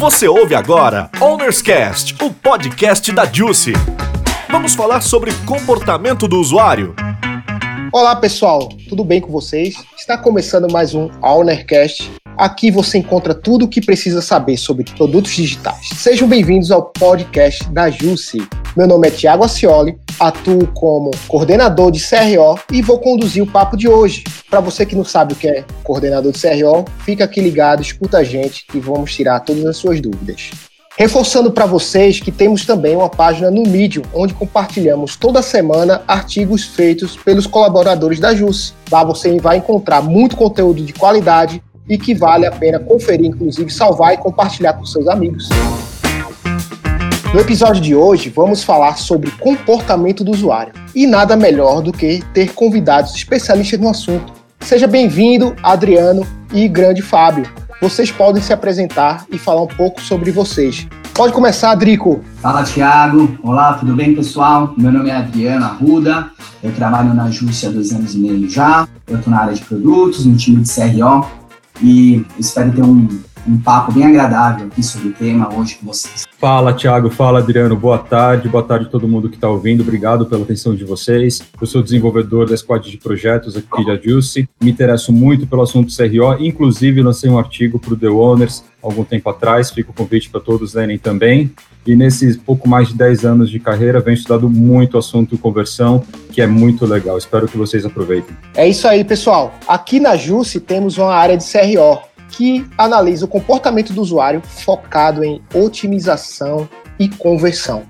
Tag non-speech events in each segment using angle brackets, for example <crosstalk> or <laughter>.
Você ouve agora Owners Cast, o podcast da Juicy. Vamos falar sobre comportamento do usuário. Olá pessoal, tudo bem com vocês? Está começando mais um Ownercast. Aqui você encontra tudo o que precisa saber sobre produtos digitais. Sejam bem-vindos ao podcast da Jusce. Meu nome é Tiago Acioli, atuo como coordenador de CRO e vou conduzir o papo de hoje. Para você que não sabe o que é coordenador de CRO, fica aqui ligado, escuta a gente e vamos tirar todas as suas dúvidas. Reforçando para vocês que temos também uma página no Medium, onde compartilhamos toda semana artigos feitos pelos colaboradores da JUS. Lá você vai encontrar muito conteúdo de qualidade e que vale a pena conferir, inclusive salvar e compartilhar com seus amigos. No episódio de hoje, vamos falar sobre comportamento do usuário. E nada melhor do que ter convidados especialistas no assunto. Seja bem-vindo, Adriano e grande Fábio vocês podem se apresentar e falar um pouco sobre vocês. Pode começar, Drico. Fala, Thiago. Olá, tudo bem, pessoal? Meu nome é Adriana Arruda. Eu trabalho na Justiça há dois anos e meio já. Eu estou na área de produtos, no time de CRO. E espero ter um um papo bem agradável aqui sobre o tema hoje com vocês. Fala, Thiago. Fala, Adriano. Boa tarde. Boa tarde a todo mundo que está ouvindo. Obrigado pela atenção de vocês. Eu sou desenvolvedor da Squad de Projetos aqui da Juicy. Me interesso muito pelo assunto CRO. Inclusive, lancei um artigo para o The Owners algum tempo atrás. Fica o convite para todos lerem também. E nesses pouco mais de 10 anos de carreira, venho estudado muito o assunto conversão, que é muito legal. Espero que vocês aproveitem. É isso aí, pessoal. Aqui na Juicy temos uma área de CRO que analisa o comportamento do usuário focado em otimização e conversão.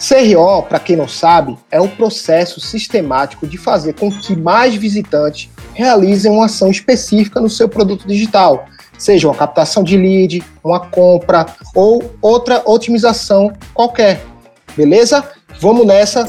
CRO, para quem não sabe, é o processo sistemático de fazer com que mais visitantes realizem uma ação específica no seu produto digital, seja uma captação de lead, uma compra ou outra otimização qualquer. Beleza? Vamos nessa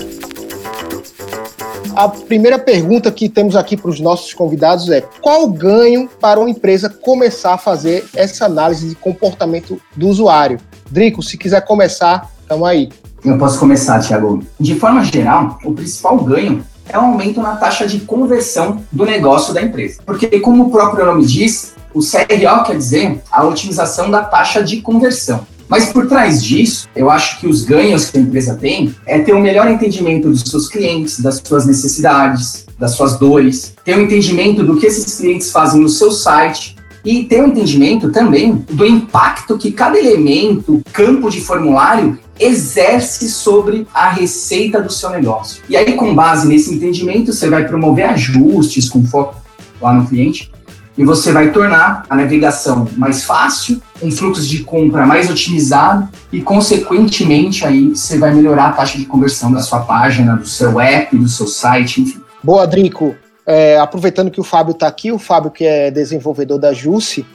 a primeira pergunta que temos aqui para os nossos convidados é: qual o ganho para uma empresa começar a fazer essa análise de comportamento do usuário? Drico, se quiser começar, estamos aí. Eu posso começar, Thiago. De forma geral, o principal ganho é o aumento na taxa de conversão do negócio da empresa. Porque, como o próprio nome diz, o CRO quer dizer a otimização da taxa de conversão. Mas por trás disso, eu acho que os ganhos que a empresa tem é ter um melhor entendimento dos seus clientes, das suas necessidades, das suas dores, ter um entendimento do que esses clientes fazem no seu site, e ter um entendimento também do impacto que cada elemento, campo de formulário exerce sobre a receita do seu negócio. E aí, com base nesse entendimento, você vai promover ajustes com foco lá no cliente e você vai tornar a navegação mais fácil, um fluxo de compra mais otimizado e, consequentemente, aí você vai melhorar a taxa de conversão da sua página, do seu app, do seu site, enfim. Boa, Drico. É, aproveitando que o Fábio está aqui, o Fábio que é desenvolvedor da Jusce,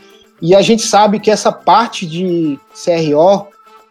e a gente sabe que essa parte de CRO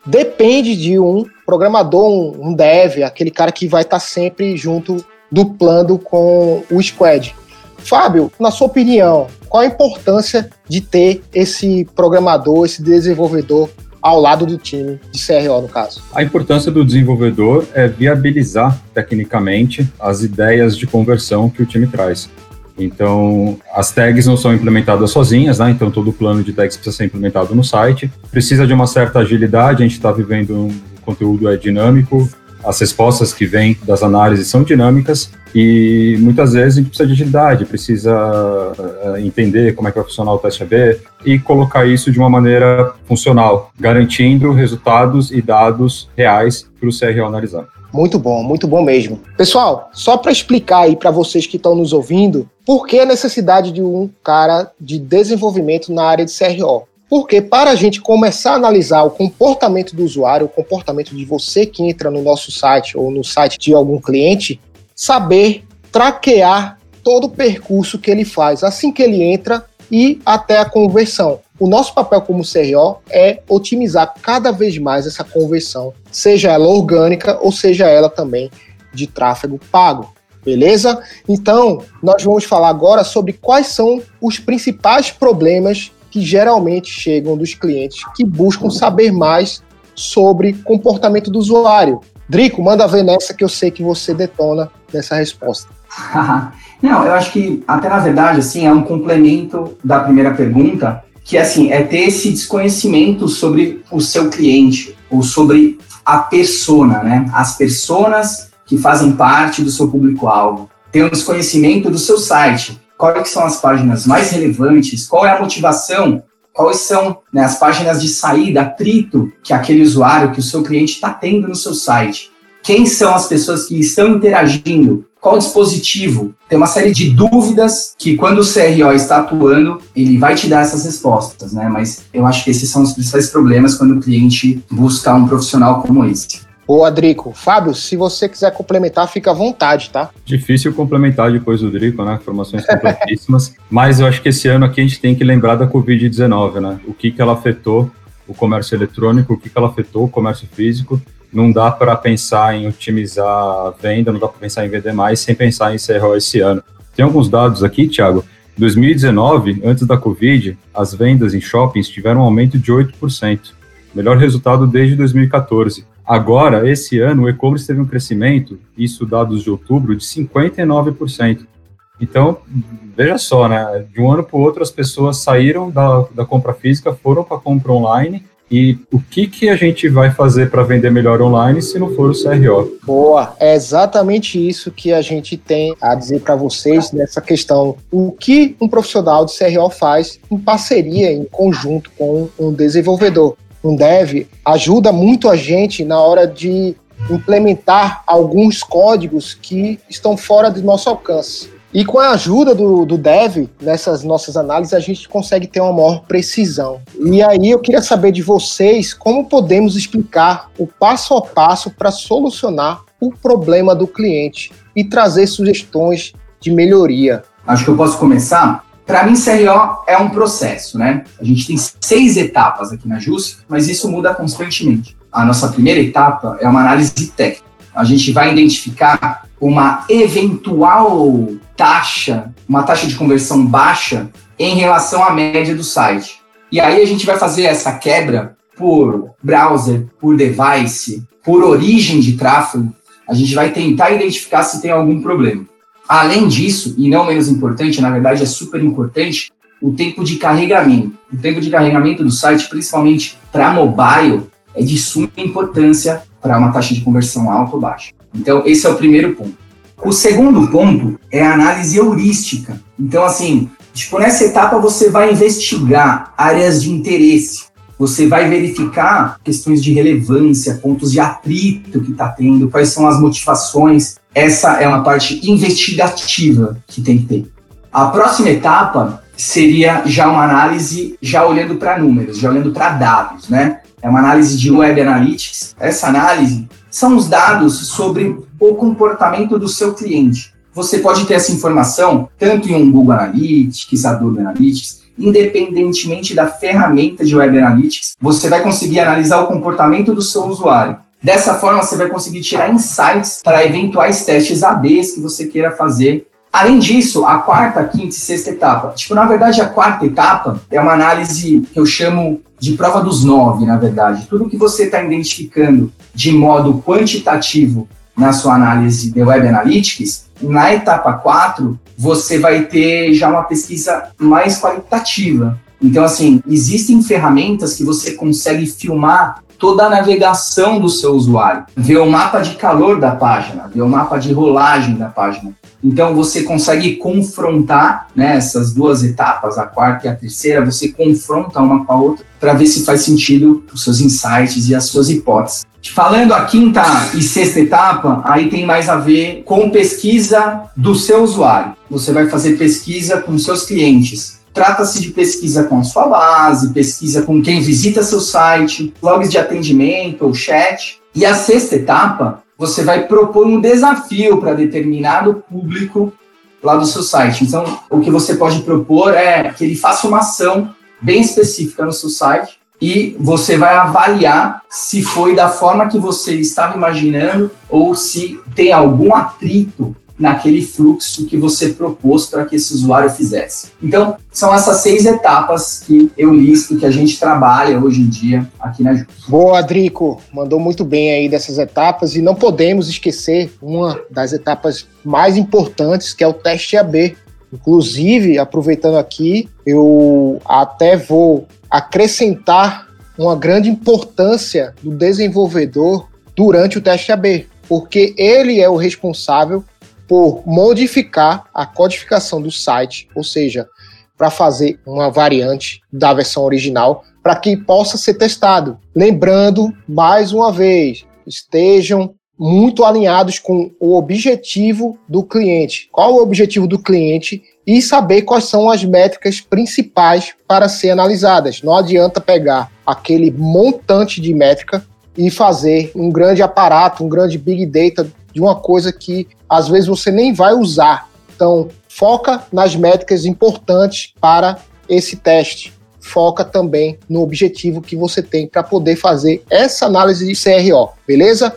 depende de um programador, um, um dev, aquele cara que vai estar tá sempre junto duplando com o squad. Fábio, na sua opinião, qual a importância de ter esse programador, esse desenvolvedor ao lado do time de CRO, no caso? A importância do desenvolvedor é viabilizar tecnicamente as ideias de conversão que o time traz. Então, as tags não são implementadas sozinhas, né? Então, todo o plano de tags precisa ser implementado no site. Precisa de uma certa agilidade, a gente está vivendo um conteúdo é dinâmico, as respostas que vêm das análises são dinâmicas e muitas vezes a gente precisa de agilidade, precisa uh, entender como é que vai funcionar o teste AB e colocar isso de uma maneira funcional, garantindo resultados e dados reais para o CRO analisar. Muito bom, muito bom mesmo. Pessoal, só para explicar aí para vocês que estão nos ouvindo, por que a necessidade de um cara de desenvolvimento na área de CRO? Porque para a gente começar a analisar o comportamento do usuário, o comportamento de você que entra no nosso site ou no site de algum cliente, saber traquear todo o percurso que ele faz assim que ele entra e até a conversão. O nosso papel como CRO é otimizar cada vez mais essa conversão, seja ela orgânica ou seja ela também de tráfego pago. Beleza? Então, nós vamos falar agora sobre quais são os principais problemas que geralmente chegam dos clientes que buscam saber mais sobre comportamento do usuário. Drico, manda ver nessa que eu sei que você detona nessa resposta. <laughs> Não, eu acho que até na verdade assim é um complemento da primeira pergunta que assim é ter esse desconhecimento sobre o seu cliente ou sobre a persona, né? As personas que fazem parte do seu público-alvo. Ter um desconhecimento do seu site. Quais são as páginas mais relevantes? Qual é a motivação? Quais são né, as páginas de saída, atrito que aquele usuário, que o seu cliente está tendo no seu site? Quem são as pessoas que estão interagindo? Qual dispositivo? Tem uma série de dúvidas que, quando o CRO está atuando, ele vai te dar essas respostas, né? Mas eu acho que esses são os principais problemas quando o cliente busca um profissional como esse. Boa, Drico. Fábio, se você quiser complementar, fica à vontade, tá? Difícil complementar depois do Drico, né? Informações completíssimas. <laughs> Mas eu acho que esse ano aqui a gente tem que lembrar da Covid-19, né? O que, que ela afetou o comércio eletrônico, o que, que ela afetou o comércio físico não dá para pensar em otimizar a venda, não dá para pensar em vender mais sem pensar em CRO esse ano. Tem alguns dados aqui, Thiago. 2019, antes da Covid, as vendas em shoppings tiveram um aumento de 8%, melhor resultado desde 2014. Agora, esse ano, o e-commerce teve um crescimento, isso dados de outubro, de 59%. Então, veja só, né? De um ano para o outro, as pessoas saíram da, da compra física, foram para a compra online e o que, que a gente vai fazer para vender melhor online se não for o CRO? Boa, é exatamente isso que a gente tem a dizer para vocês nessa questão. O que um profissional de CRO faz em parceria, em conjunto com um desenvolvedor. Dev ajuda muito a gente na hora de implementar alguns códigos que estão fora do nosso alcance. E com a ajuda do, do Dev, nessas nossas análises, a gente consegue ter uma maior precisão. E aí eu queria saber de vocês como podemos explicar o passo a passo para solucionar o problema do cliente e trazer sugestões de melhoria. Acho que eu posso começar. Para mim, CRO é um processo, né? A gente tem seis etapas aqui na JUS, mas isso muda constantemente. A nossa primeira etapa é uma análise técnica. A gente vai identificar uma eventual taxa, uma taxa de conversão baixa em relação à média do site. E aí a gente vai fazer essa quebra por browser, por device, por origem de tráfego. A gente vai tentar identificar se tem algum problema. Além disso, e não menos importante, na verdade é super importante, o tempo de carregamento. O tempo de carregamento do site, principalmente para mobile, é de suma importância para uma taxa de conversão alta ou baixa. Então, esse é o primeiro ponto. O segundo ponto é a análise heurística. Então, assim, tipo, nessa etapa você vai investigar áreas de interesse, você vai verificar questões de relevância, pontos de atrito que está tendo, quais são as motivações. Essa é uma parte investigativa que tem que ter. A próxima etapa seria já uma análise, já olhando para números, já olhando para dados, né? É uma análise de Web Analytics. Essa análise são os dados sobre o comportamento do seu cliente. Você pode ter essa informação tanto em um Google Analytics, Adobe Analytics, independentemente da ferramenta de Web Analytics, você vai conseguir analisar o comportamento do seu usuário. Dessa forma, você vai conseguir tirar insights para eventuais testes ABs que você queira fazer. Além disso, a quarta, quinta e sexta etapa. Tipo, na verdade, a quarta etapa é uma análise que eu chamo de prova dos nove, na verdade. Tudo que você está identificando de modo quantitativo na sua análise de Web Analytics, na etapa 4, você vai ter já uma pesquisa mais qualitativa. Então, assim, existem ferramentas que você consegue filmar toda a navegação do seu usuário, ver o mapa de calor da página, ver o mapa de rolagem da página. Então você consegue confrontar né, essas duas etapas, a quarta e a terceira, você confronta uma com a outra para ver se faz sentido os seus insights e as suas hipóteses. Falando a quinta e sexta etapa, aí tem mais a ver com pesquisa do seu usuário. Você vai fazer pesquisa com seus clientes. Trata-se de pesquisa com a sua base, pesquisa com quem visita seu site, logs de atendimento ou chat. E a sexta etapa você vai propor um desafio para determinado público lá do seu site. Então, o que você pode propor é que ele faça uma ação bem específica no seu site e você vai avaliar se foi da forma que você estava imaginando ou se tem algum atrito naquele fluxo que você propôs para que esse usuário fizesse. Então, são essas seis etapas que eu listo, que a gente trabalha hoje em dia aqui na Jus. Boa, Drico, mandou muito bem aí dessas etapas e não podemos esquecer uma das etapas mais importantes, que é o teste AB. Inclusive, aproveitando aqui, eu até vou acrescentar uma grande importância do desenvolvedor durante o teste AB, porque ele é o responsável por modificar a codificação do site, ou seja, para fazer uma variante da versão original para que possa ser testado. Lembrando, mais uma vez, estejam muito alinhados com o objetivo do cliente. Qual o objetivo do cliente e saber quais são as métricas principais para ser analisadas. Não adianta pegar aquele montante de métrica e fazer um grande aparato, um grande big data de uma coisa que às vezes você nem vai usar. Então, foca nas métricas importantes para esse teste. Foca também no objetivo que você tem para poder fazer essa análise de CRO, beleza?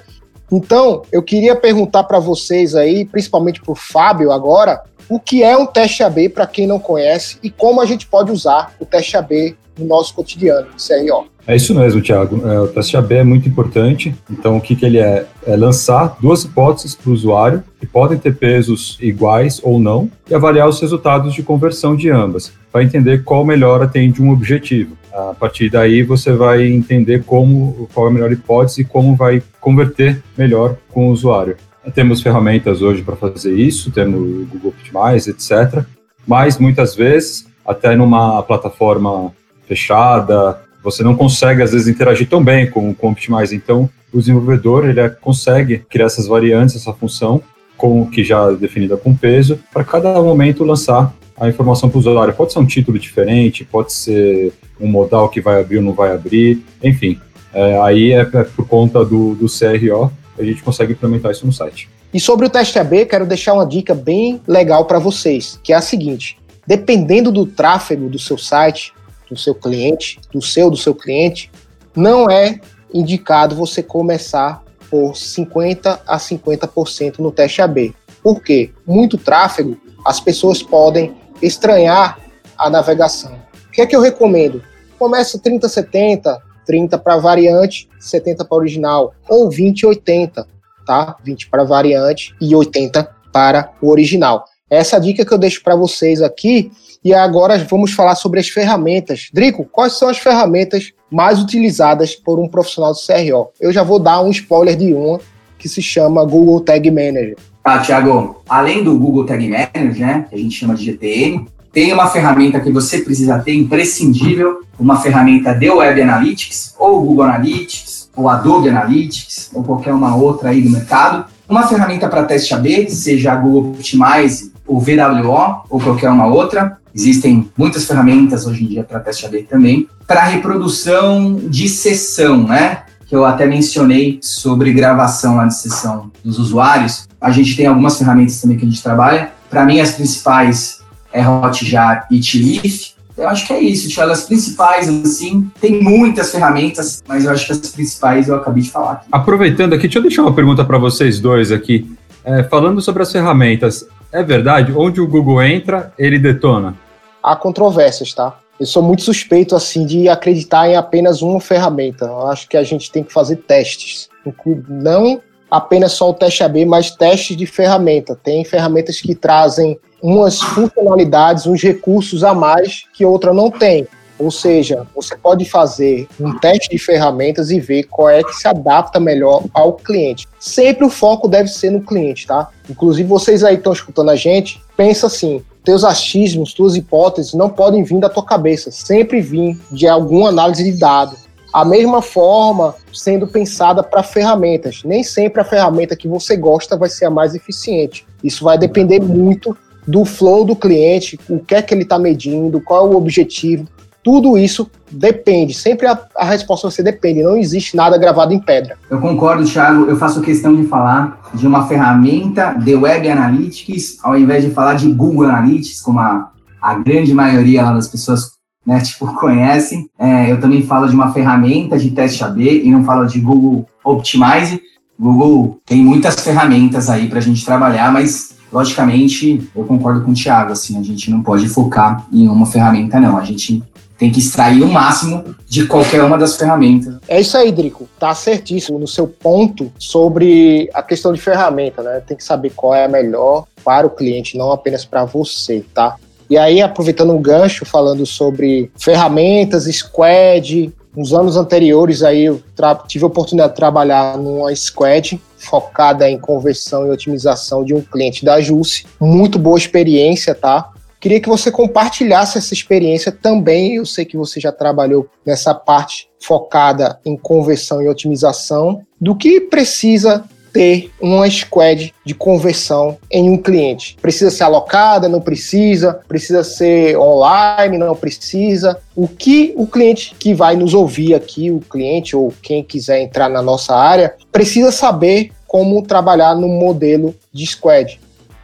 Então, eu queria perguntar para vocês aí, principalmente para o Fábio agora, o que é um teste AB para quem não conhece e como a gente pode usar o teste AB no nosso cotidiano, CRO. É isso mesmo, Thiago. É, o teste AB é muito importante. Então, o que, que ele é? É lançar duas hipóteses para o usuário, que podem ter pesos iguais ou não, e avaliar os resultados de conversão de ambas, para entender qual melhor atende um objetivo. A partir daí, você vai entender como, qual é a melhor hipótese e como vai converter melhor com o usuário. Temos ferramentas hoje para fazer isso, temos Google etc. Mas muitas vezes, até numa plataforma fechada, você não consegue às vezes interagir tão bem com, com o Optimize. Então, o desenvolvedor ele é, consegue criar essas variantes, essa função, com que já é definida com peso, para cada momento lançar a informação para o usuário. Pode ser um título diferente, pode ser um modal que vai abrir ou não vai abrir, enfim. É, aí é, é, por conta do, do CRO a gente consegue implementar isso no site. E sobre o teste AB, quero deixar uma dica bem legal para vocês, que é a seguinte: dependendo do tráfego do seu site, do seu cliente, do seu do seu cliente, não é indicado você começar por 50 a 50% no teste AB. Por quê? Muito tráfego, as pessoas podem estranhar a navegação. O que é que eu recomendo? Começa 30 70, 30 para variante, 70 para original, ou 20 80, tá? 20 para variante e 80 para o original. Essa é dica que eu deixo para vocês aqui. E agora vamos falar sobre as ferramentas. Drico, quais são as ferramentas mais utilizadas por um profissional de CRO? Eu já vou dar um spoiler de uma que se chama Google Tag Manager. Ah, Tiago, além do Google Tag Manager, né, que a gente chama de GTM, tem uma ferramenta que você precisa ter, imprescindível, uma ferramenta de Web Analytics, ou Google Analytics, ou Adobe Analytics, ou qualquer uma outra aí do mercado. Uma ferramenta para teste AB, seja a Google Optimize, o VWO, ou qualquer uma outra. Existem muitas ferramentas hoje em dia para teste AB também. Para reprodução de sessão, né? Que eu até mencionei sobre gravação lá de sessão dos usuários. A gente tem algumas ferramentas também que a gente trabalha. Para mim, as principais é Hotjar e Tirif. Eu acho que é isso, Thiago. As principais, assim, tem muitas ferramentas, mas eu acho que as principais eu acabei de falar. Aqui. Aproveitando aqui, deixa eu deixar uma pergunta para vocês dois aqui. É, falando sobre as ferramentas, é verdade? Onde o Google entra, ele detona? Há controvérsias, tá? Eu sou muito suspeito, assim, de acreditar em apenas uma ferramenta. Eu acho que a gente tem que fazer testes. Não apenas só o teste AB, mas testes de ferramenta. Tem ferramentas que trazem umas funcionalidades, uns recursos a mais que outra não tem. Ou seja, você pode fazer um teste de ferramentas e ver qual é que se adapta melhor ao cliente. Sempre o foco deve ser no cliente, tá? Inclusive, vocês aí estão escutando a gente, pensa assim, teus achismos, tuas hipóteses não podem vir da tua cabeça, sempre vir de alguma análise de dado. A mesma forma sendo pensada para ferramentas. Nem sempre a ferramenta que você gosta vai ser a mais eficiente. Isso vai depender muito do flow do cliente, o que é que ele está medindo, qual é o objetivo. Tudo isso depende. Sempre a, a resposta ser depende. Não existe nada gravado em pedra. Eu concordo, Thiago. Eu faço questão de falar de uma ferramenta de Web Analytics, ao invés de falar de Google Analytics, como a, a grande maioria das pessoas né, <laughs> tipo, conhecem. É, eu também falo de uma ferramenta de teste AB e não falo de Google Optimize. Google tem muitas ferramentas aí para a gente trabalhar, mas logicamente eu concordo com o Thiago, assim, a gente não pode focar em uma ferramenta, não. A gente tem que extrair o máximo de qualquer uma das ferramentas. É isso aí, Drico. Tá certíssimo no seu ponto sobre a questão de ferramenta, né? Tem que saber qual é a melhor para o cliente, não apenas para você, tá? E aí, aproveitando um gancho, falando sobre ferramentas, squad, nos anos anteriores aí eu tive a oportunidade de trabalhar numa squad focada em conversão e otimização de um cliente da JUSE. Muito boa experiência, tá? Queria que você compartilhasse essa experiência também. Eu sei que você já trabalhou nessa parte focada em conversão e otimização, do que precisa ter uma squad de conversão em um cliente. Precisa ser alocada, não precisa, precisa ser online, não precisa. O que o cliente que vai nos ouvir aqui, o cliente ou quem quiser entrar na nossa área, precisa saber como trabalhar no modelo de squad.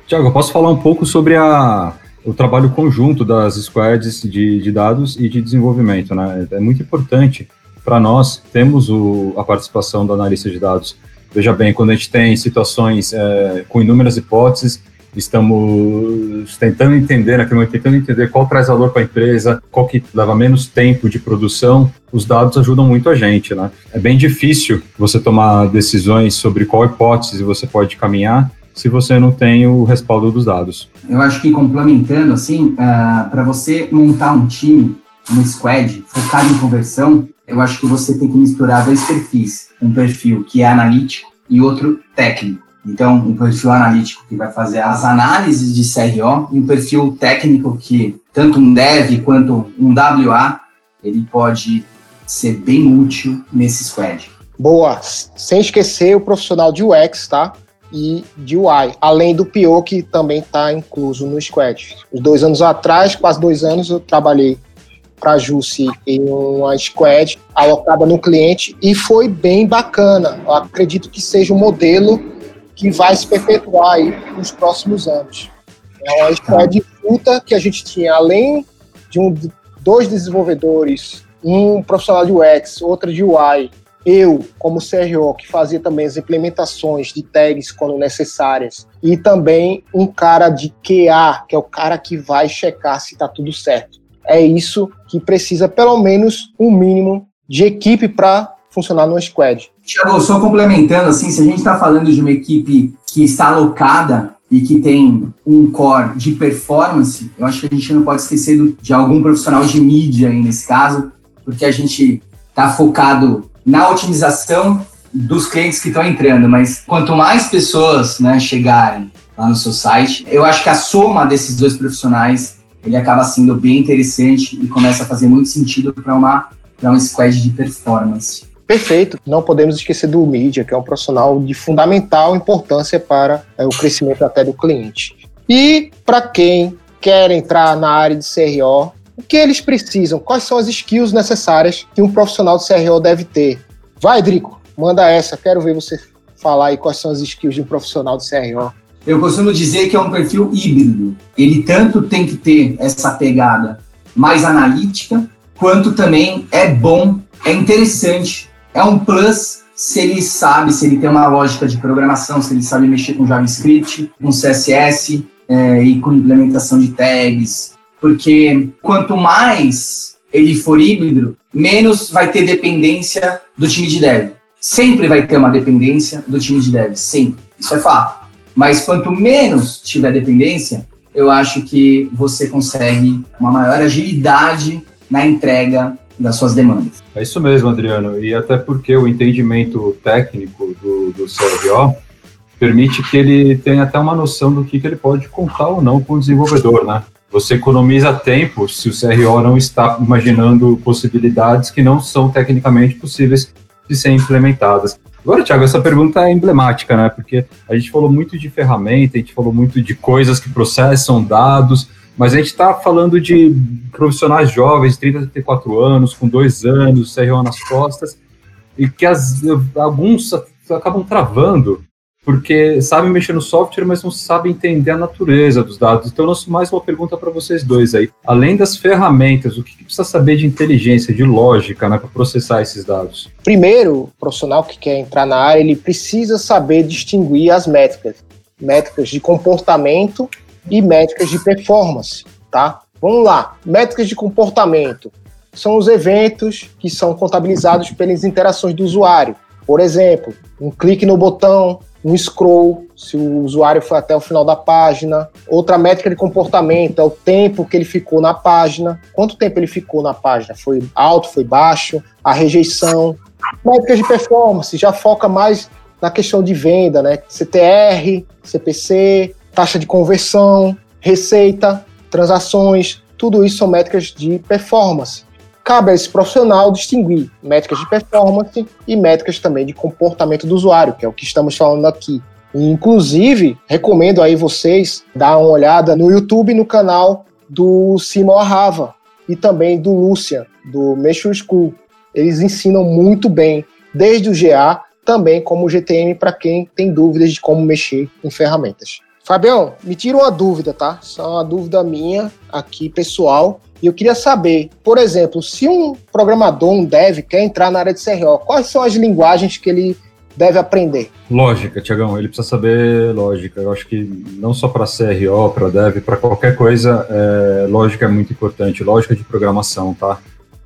Tiago, eu posso falar um pouco sobre a, o trabalho conjunto das squads de, de dados e de desenvolvimento. Né? É muito importante para nós, temos o, a participação do analista de dados. Veja bem, quando a gente tem situações é, com inúmeras hipóteses, estamos tentando entender, naquele momento, tentando entender qual traz valor para a empresa, qual que leva menos tempo de produção, os dados ajudam muito a gente, né? É bem difícil você tomar decisões sobre qual hipótese você pode caminhar se você não tem o respaldo dos dados. Eu acho que complementando, assim, uh, ah, para você montar um time, um squad focado em conversão, eu acho que você tem que misturar dois perfis. Um perfil que é analítico e outro técnico. Então, um perfil analítico que vai fazer as análises de CRO e um perfil técnico que tanto um dev quanto um WA, ele pode ser bem útil nesse squad. Boa, sem esquecer o profissional de UX, tá? E de UI, além do PO que também está incluso no squad. Os dois anos atrás, quase dois anos, eu trabalhei para a Jusce em uma squad alocada no cliente e foi bem bacana. Eu acredito que seja um modelo que vai se perpetuar aí nos próximos anos. É uma squad fruta que a gente tinha, além de um, dois desenvolvedores, um profissional de UX, outro de UI, eu, como CRO, que fazia também as implementações de tags quando necessárias, e também um cara de QA, que é o cara que vai checar se está tudo certo. É isso que precisa, pelo menos, um mínimo de equipe para funcionar no squad. Tiago, só complementando, assim, se a gente está falando de uma equipe que está alocada e que tem um core de performance, eu acho que a gente não pode esquecer de algum profissional de mídia aí nesse caso, porque a gente está focado na otimização dos clientes que estão entrando, mas quanto mais pessoas né, chegarem lá no seu site, eu acho que a soma desses dois profissionais ele acaba sendo bem interessante e começa a fazer muito sentido para uma para um squad de performance. Perfeito. Não podemos esquecer do mídia, que é um profissional de fundamental importância para é, o crescimento até do cliente. E para quem quer entrar na área de CRO, o que eles precisam? Quais são as skills necessárias que um profissional de CRO deve ter? Vai, Drico, manda essa. Quero ver você falar aí quais são as skills de um profissional de CRO. Eu costumo dizer que é um perfil híbrido. Ele tanto tem que ter essa pegada mais analítica, quanto também é bom, é interessante, é um plus se ele sabe, se ele tem uma lógica de programação, se ele sabe mexer com JavaScript, com CSS é, e com implementação de tags, porque quanto mais ele for híbrido, menos vai ter dependência do time de dev. Sempre vai ter uma dependência do time de dev, sempre. Isso é fato. Mas quanto menos tiver dependência, eu acho que você consegue uma maior agilidade na entrega das suas demandas. É isso mesmo, Adriano. E até porque o entendimento técnico do, do CRO permite que ele tenha até uma noção do que, que ele pode contar ou não com o desenvolvedor, né? Você economiza tempo se o CRO não está imaginando possibilidades que não são tecnicamente possíveis de serem implementadas. Agora, Thiago, essa pergunta é emblemática, né? Porque a gente falou muito de ferramenta, a gente falou muito de coisas que processam dados, mas a gente está falando de profissionais jovens, 30 a 34 anos, com dois anos, CRO nas costas, e que as, alguns acabam travando, porque sabem mexer no software, mas não sabem entender a natureza dos dados. Então, eu lanço mais uma pergunta para vocês dois aí. Além das ferramentas, o que precisa saber de inteligência, de lógica, né, para processar esses dados? Primeiro, o profissional que quer entrar na área, ele precisa saber distinguir as métricas. Métricas de comportamento e métricas de performance, tá? Vamos lá, métricas de comportamento. são os eventos que são contabilizados pelas interações do usuário. Por exemplo, um clique no botão, um scroll, se o usuário foi até o final da página. Outra métrica de comportamento é o tempo que ele ficou na página. Quanto tempo ele ficou na página? Foi alto, foi baixo? A rejeição. Métricas de performance já foca mais na questão de venda, né? CTR, CPC, taxa de conversão, receita, transações, tudo isso são métricas de performance. Cabe a esse profissional distinguir métricas de performance e métricas também de comportamento do usuário, que é o que estamos falando aqui. Inclusive, recomendo aí vocês dar uma olhada no YouTube, no canal do Simon Arrava e também do Lucian, do Measure School. Eles ensinam muito bem, desde o GA, também como GTM para quem tem dúvidas de como mexer em ferramentas. Fabião, me tira uma dúvida, tá? Só uma dúvida minha aqui, pessoal. E eu queria saber, por exemplo, se um programador, um dev, quer entrar na área de CRO, quais são as linguagens que ele deve aprender? Lógica, Tiagão, ele precisa saber lógica. Eu acho que não só para CRO, para dev, para qualquer coisa, é, lógica é muito importante, lógica de programação, tá?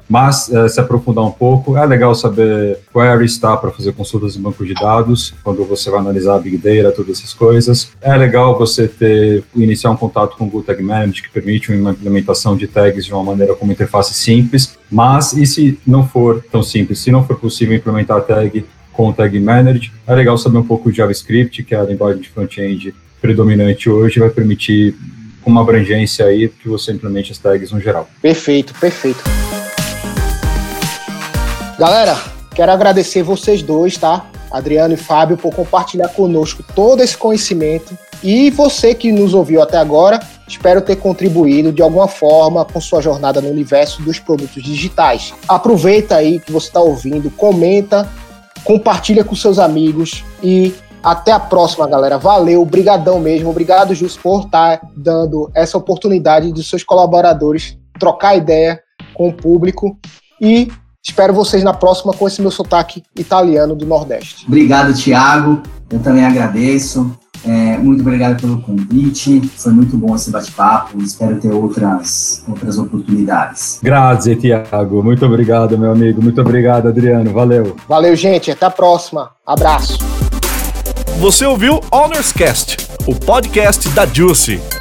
Mas é, se aprofundar um pouco, é legal saber query está para fazer consultas em banco de dados, quando você vai analisar Big Data, todas essas coisas. É legal você ter iniciar um contato com o Google Tag Manager, que permite uma implementação de tags de uma maneira com uma interface simples. Mas e se não for tão simples, se não for possível implementar a tag com o Tag Manager, é legal saber um pouco de JavaScript, que é a linguagem de front-end predominante hoje, vai permitir uma abrangência aí que você implemente as tags no geral. Perfeito, perfeito. Galera, quero agradecer vocês dois, tá? Adriano e Fábio, por compartilhar conosco todo esse conhecimento. E você que nos ouviu até agora, espero ter contribuído de alguma forma com sua jornada no universo dos produtos digitais. Aproveita aí que você está ouvindo, comenta, compartilha com seus amigos e até a próxima, galera. Valeu, brigadão mesmo. Obrigado, Jus, por estar dando essa oportunidade de seus colaboradores trocar ideia com o público e Espero vocês na próxima com esse meu sotaque italiano do Nordeste. Obrigado, Tiago. Eu também agradeço. É, muito obrigado pelo convite. Foi muito bom esse bate-papo. Espero ter outras, outras oportunidades. Grazie, Tiago. Muito obrigado, meu amigo. Muito obrigado, Adriano. Valeu. Valeu, gente. Até a próxima. Abraço. Você ouviu Honors Cast, o podcast da Juicy.